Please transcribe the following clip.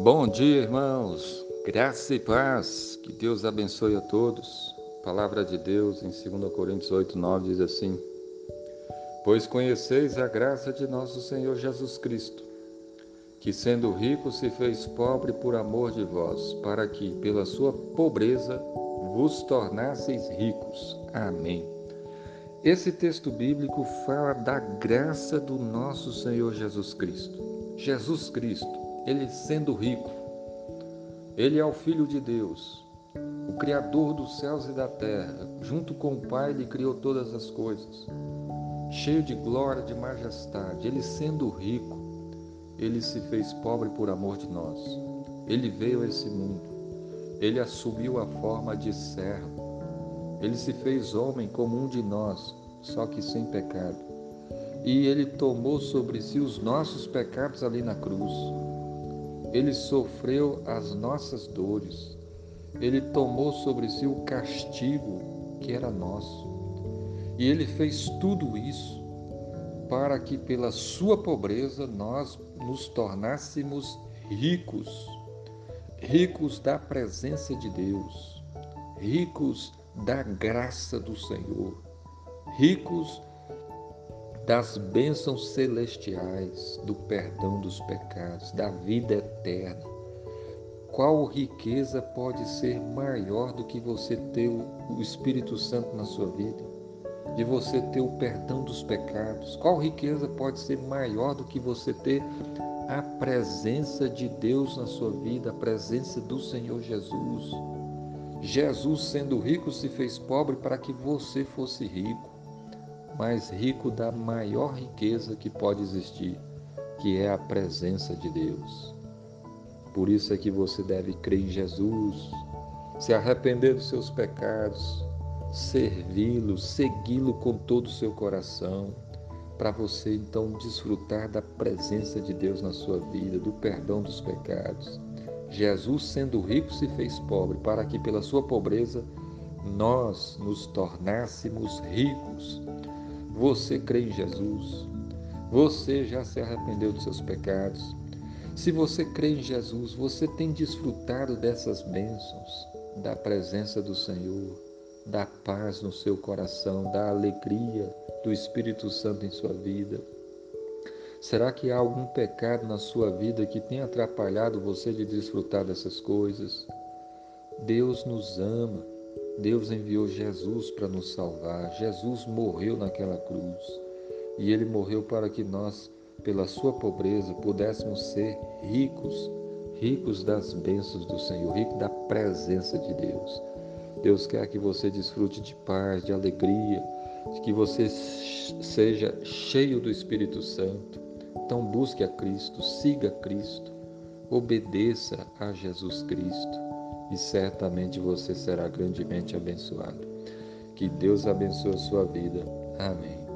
Bom dia, irmãos. Graça e paz. Que Deus abençoe a todos. Palavra de Deus em 2 Coríntios 8, 9 diz assim: Pois conheceis a graça de nosso Senhor Jesus Cristo, que sendo rico se fez pobre por amor de vós, para que pela sua pobreza vos tornasseis ricos. Amém. Esse texto bíblico fala da graça do nosso Senhor Jesus Cristo. Jesus Cristo, ele sendo rico, ele é o Filho de Deus, o Criador dos céus e da terra. Junto com o Pai, ele criou todas as coisas. Cheio de glória, de majestade, ele sendo rico, ele se fez pobre por amor de nós. Ele veio a esse mundo. Ele assumiu a forma de servo ele se fez homem como um de nós, só que sem pecado. E ele tomou sobre si os nossos pecados ali na cruz. Ele sofreu as nossas dores. Ele tomou sobre si o castigo que era nosso. E ele fez tudo isso para que pela sua pobreza nós nos tornássemos ricos, ricos da presença de Deus, ricos da graça do Senhor, ricos das bênçãos celestiais, do perdão dos pecados, da vida eterna. Qual riqueza pode ser maior do que você ter o Espírito Santo na sua vida? De você ter o perdão dos pecados? Qual riqueza pode ser maior do que você ter a presença de Deus na sua vida, a presença do Senhor Jesus? Jesus, sendo rico, se fez pobre para que você fosse rico, mas rico da maior riqueza que pode existir, que é a presença de Deus. Por isso é que você deve crer em Jesus, se arrepender dos seus pecados, servi-lo, segui-lo com todo o seu coração, para você então desfrutar da presença de Deus na sua vida, do perdão dos pecados Jesus, sendo rico, se fez pobre, para que pela sua pobreza nós nos tornássemos ricos. Você crê em Jesus? Você já se arrependeu dos seus pecados? Se você crê em Jesus, você tem desfrutado dessas bênçãos, da presença do Senhor, da paz no seu coração, da alegria do Espírito Santo em sua vida. Será que há algum pecado na sua vida que tenha atrapalhado você de desfrutar dessas coisas? Deus nos ama. Deus enviou Jesus para nos salvar. Jesus morreu naquela cruz. E ele morreu para que nós, pela sua pobreza, pudéssemos ser ricos, ricos das bênçãos do Senhor, ricos da presença de Deus. Deus quer que você desfrute de paz, de alegria, que você seja cheio do Espírito Santo então busque a Cristo, siga Cristo, obedeça a Jesus Cristo e certamente você será grandemente abençoado. Que Deus abençoe a sua vida. Amém.